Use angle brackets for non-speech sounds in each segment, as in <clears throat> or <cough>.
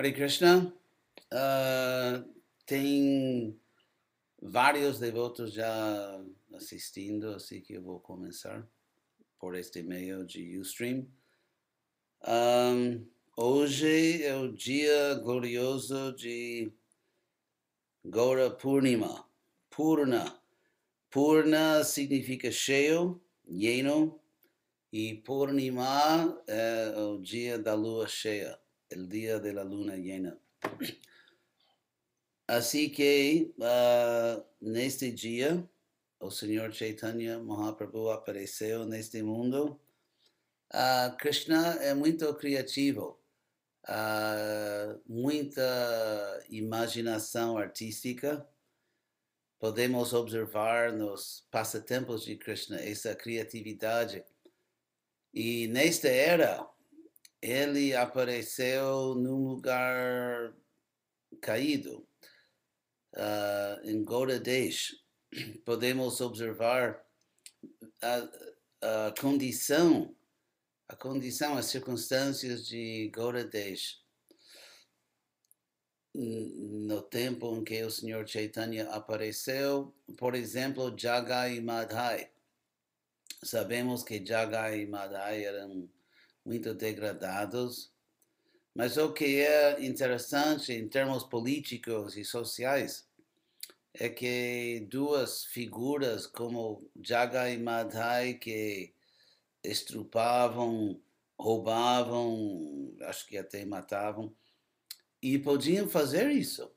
Hare Krishna, uh, tem vários devotos já assistindo, assim que eu vou começar por este meio de Ustream. Um, hoje é o dia glorioso de Gaura Purnima, Purna. Purna significa cheio, lleno, e Purnima é o dia da lua cheia, o dia da luna llena. <clears throat> Assim que uh, neste dia, o Senhor Chaitanya Mahaprabhu apareceu neste mundo. Uh, Krishna é muito criativo, uh, muita imaginação artística. Podemos observar nos passatempos de Krishna essa criatividade. E nesta era, ele apareceu num lugar caído, uh, em Goradesh. <clears throat> Podemos observar a, a condição, a condição, as circunstâncias de Goradesh no tempo em que o Senhor Chaitanya apareceu, por exemplo, Jagai Madhai. Sabemos que Jagai Madhai eram muito degradados, mas o que é interessante em termos políticos e sociais é que duas figuras como Jaga e Madhai que estrupavam, roubavam, acho que até matavam, e podiam fazer isso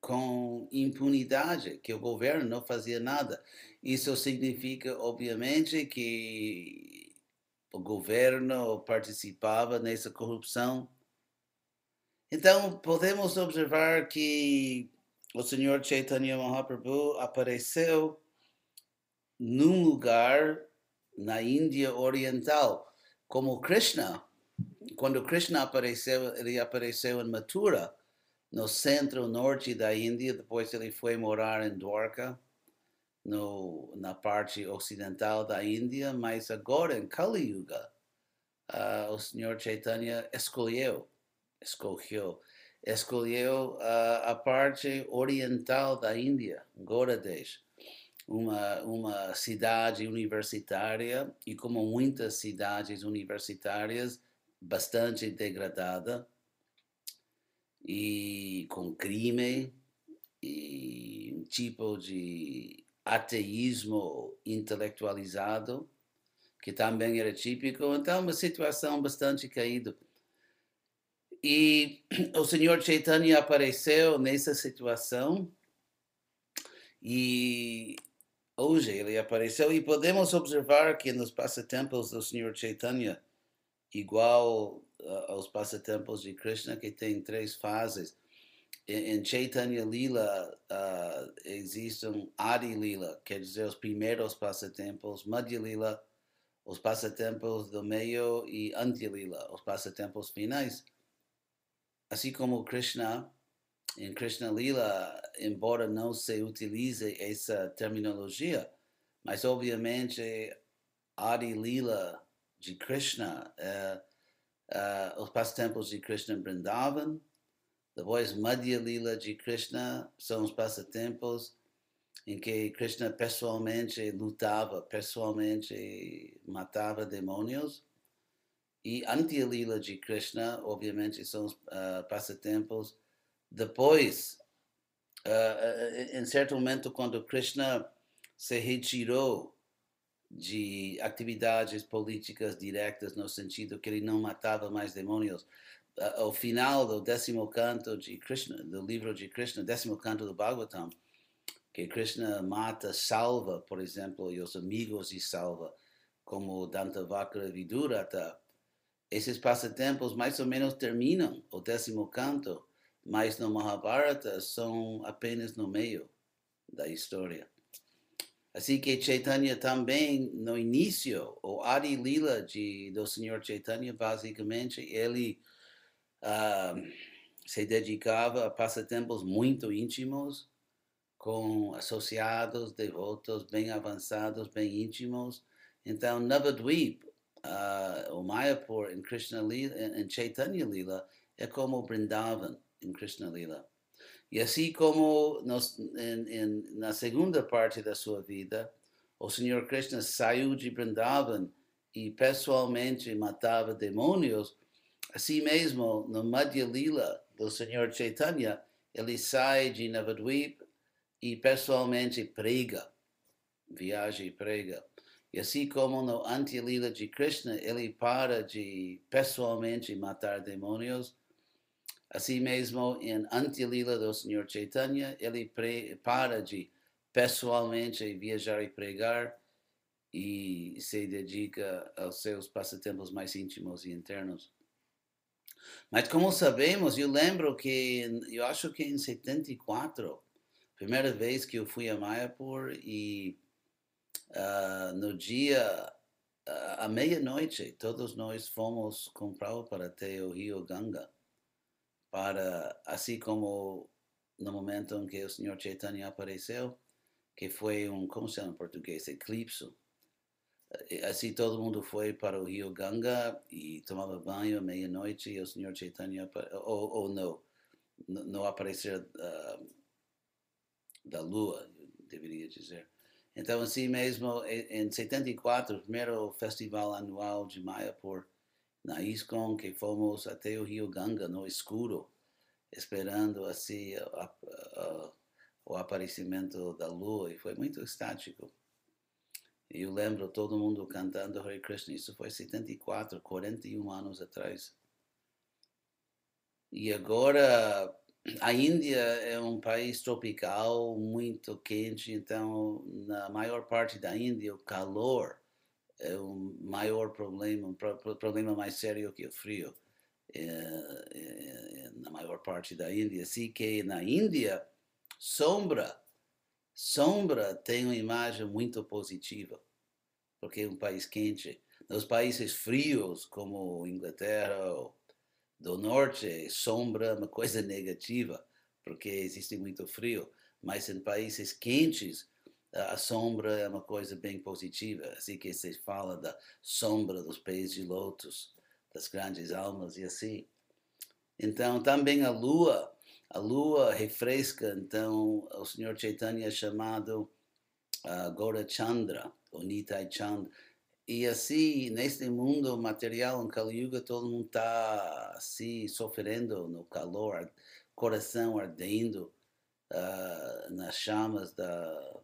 com impunidade, que o governo não fazia nada. Isso significa, obviamente, que o governo participava nessa corrupção. Então, podemos observar que o Senhor Chaitanya Mahaprabhu apareceu num lugar na Índia Oriental, como Krishna. Quando Krishna apareceu, ele apareceu em Mathura, no centro-norte da Índia, depois ele foi morar em Dwarka no, na parte ocidental da Índia, mas agora em Kali Yuga, uh, o Senhor Chaitanya escolheu, escolheu, escolheu uh, a parte oriental da Índia, Goradesh, uma, uma cidade universitária e como muitas cidades universitárias, bastante degradada e com crime e um tipo de ateísmo intelectualizado, que também era típico, então uma situação bastante caída. E o Senhor Chaitanya apareceu nessa situação e hoje ele apareceu e podemos observar que nos passatempos do Senhor Chaitanya, igual uh, aos passatempos de Krishna, que tem três fases, em Chaitanya Lila uh, existem Adi Lila, quer dizer, os primeiros passatempos, Madhya Lila, os passatempos do meio e Antya Lila, os passatempos finais. Assim como Krishna, em Krishna Lila, embora não se utilize essa terminologia, mas obviamente Adi Lila de Krishna, uh, uh, os passatempos de Krishna Vrindavan, depois, Madhya Lila de Krishna são os passatempos em que Krishna pessoalmente lutava, pessoalmente matava demônios. E Antya Lila de Krishna, obviamente, são os uh, passatempos depois, uh, em certo momento, quando Krishna se retirou de atividades políticas diretas, no sentido que ele não matava mais demônios, ao final do décimo canto de Krishna, do livro de Krishna, décimo canto do Bhagavatam, que Krishna mata, salva, por exemplo, e os amigos de salva, como Dantavakra Vidurata. Esses passatempos mais ou menos terminam o décimo canto, mas no Mahabharata são apenas no meio da história. Assim que Chaitanya também, no início, o Adi Lila de, do Senhor Chaitanya, basicamente, ele uh, se dedicava a passatempos muito íntimos, com associados, devotos bem avançados, bem íntimos. Então, Navadvip, uh, o Mayapur, em Krishna Lila, em Chaitanya Lila, é como Brindavan em Krishna Lila. E assim como nos, em, em, na segunda parte da sua vida, o Senhor Krishna saiu de Brindavan e pessoalmente matava demônios, assim mesmo no Madhya Lila do Senhor Chaitanya, ele sai de Navadvip e pessoalmente prega, viaja e prega. E assim como no Antilila de Krishna, ele para de pessoalmente matar demônios, assim mesmo em Antilila do Senhor Chaitanya, ele para de pessoalmente viajar e pregar e se dedica aos seus passatempos mais íntimos e internos. Mas como sabemos, eu lembro que, eu acho que em 74, primeira vez que eu fui a Mayapur e uh, no dia, uh, à meia-noite, todos nós fomos comprar para até o rio Ganga, para, assim como no momento em que o Senhor Chaitanya apareceu, que foi um, como se chama em português, eclipse. Assim todo mundo foi para o rio Ganga e tomava banho à meia-noite e o Senhor Chaitanya, ou, ou não, não aparecer uh, da lua, deveria dizer. Então, assim mesmo, em 74, o primeiro festival anual de Mayapur, na ISKCON, que fomos até o Rio Ganga, no escuro, esperando assim o aparecimento da lua, e foi muito estático. Eu lembro todo mundo cantando Hare Krishna, isso foi 74, 41 anos atrás. E agora a Índia é um país tropical muito quente, então na maior parte da Índia o calor é o maior problema, um problema mais sério que o frio. É, é, na maior parte da Índia, assim que na Índia sombra, sombra tem uma imagem muito positiva, porque é um país quente. Nos países frios como Inglaterra ou do norte, sombra é uma coisa <laughs> negativa, porque existe muito frio, mas em países quentes, a sombra é uma coisa bem positiva. Assim que se fala da sombra dos pés de lótus, das grandes almas e assim. Então, também a lua, a lua refresca, então, o Senhor Chaitanya é chamado uh, Gaura Chandra, ou Nitai Chandra, e assim, neste mundo material, em Kali Yuga, todo mundo está assim, sofrendo no calor, coração ardendo uh, nas chamas da,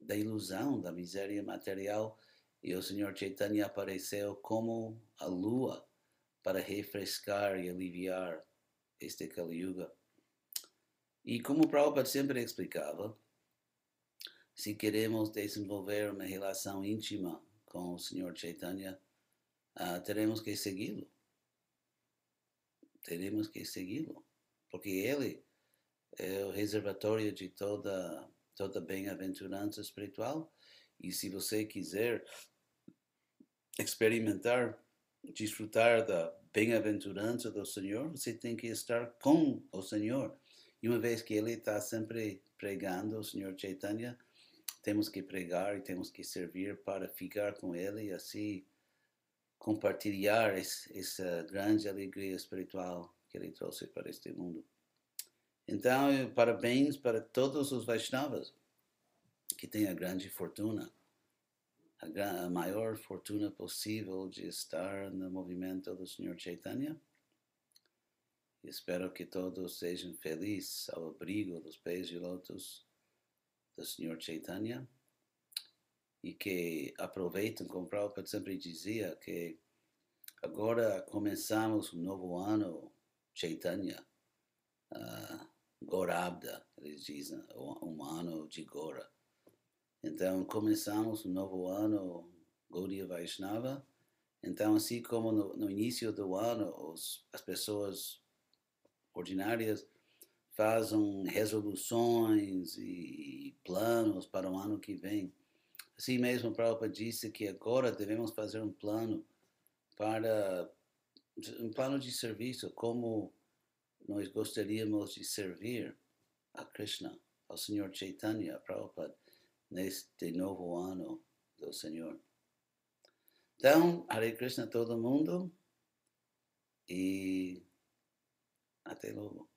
da ilusão, da miséria material. E o Senhor Chaitanya apareceu como a lua para refrescar e aliviar este Kali Yuga. E como Prabhupada sempre explicava, se queremos desenvolver uma relação íntima com o Senhor Chaitanya, uh, teremos que segui-lo. Teremos que segui-lo, porque ele é o reservatório de toda toda bem-aventurança espiritual. E se você quiser experimentar, desfrutar da bem-aventurança do Senhor, você tem que estar com o Senhor. E uma vez que ele está sempre pregando, o Senhor Chaitanya, temos que pregar e temos que servir para ficar com Ele e assim compartilhar esse, essa grande alegria espiritual que Ele trouxe para este mundo. Então, parabéns para todos os Vaishnavas que têm a grande fortuna, a, a maior fortuna possível de estar no movimento do Senhor Chaitanya. Espero que todos sejam felizes ao abrigo dos pés de lótus do Senhor Chaitanya e que aproveitem, como Prabhupada sempre dizia, que agora começamos um novo ano Chaitanya, uh, Gorabda, eles dizem, um ano de Gora. Então começamos um novo ano Gaudiya Vaishnava, então assim como no, no início do ano os, as pessoas ordinárias fazem resoluções e planos para o ano que vem. Assim mesmo, Prabhupada disse que agora devemos fazer um plano para um plano de serviço, como nós gostaríamos de servir a Krishna, ao Senhor Chaitanya, Prabhupada, neste novo ano do Senhor. Então, Hare Krishna todo mundo e Hasta luego.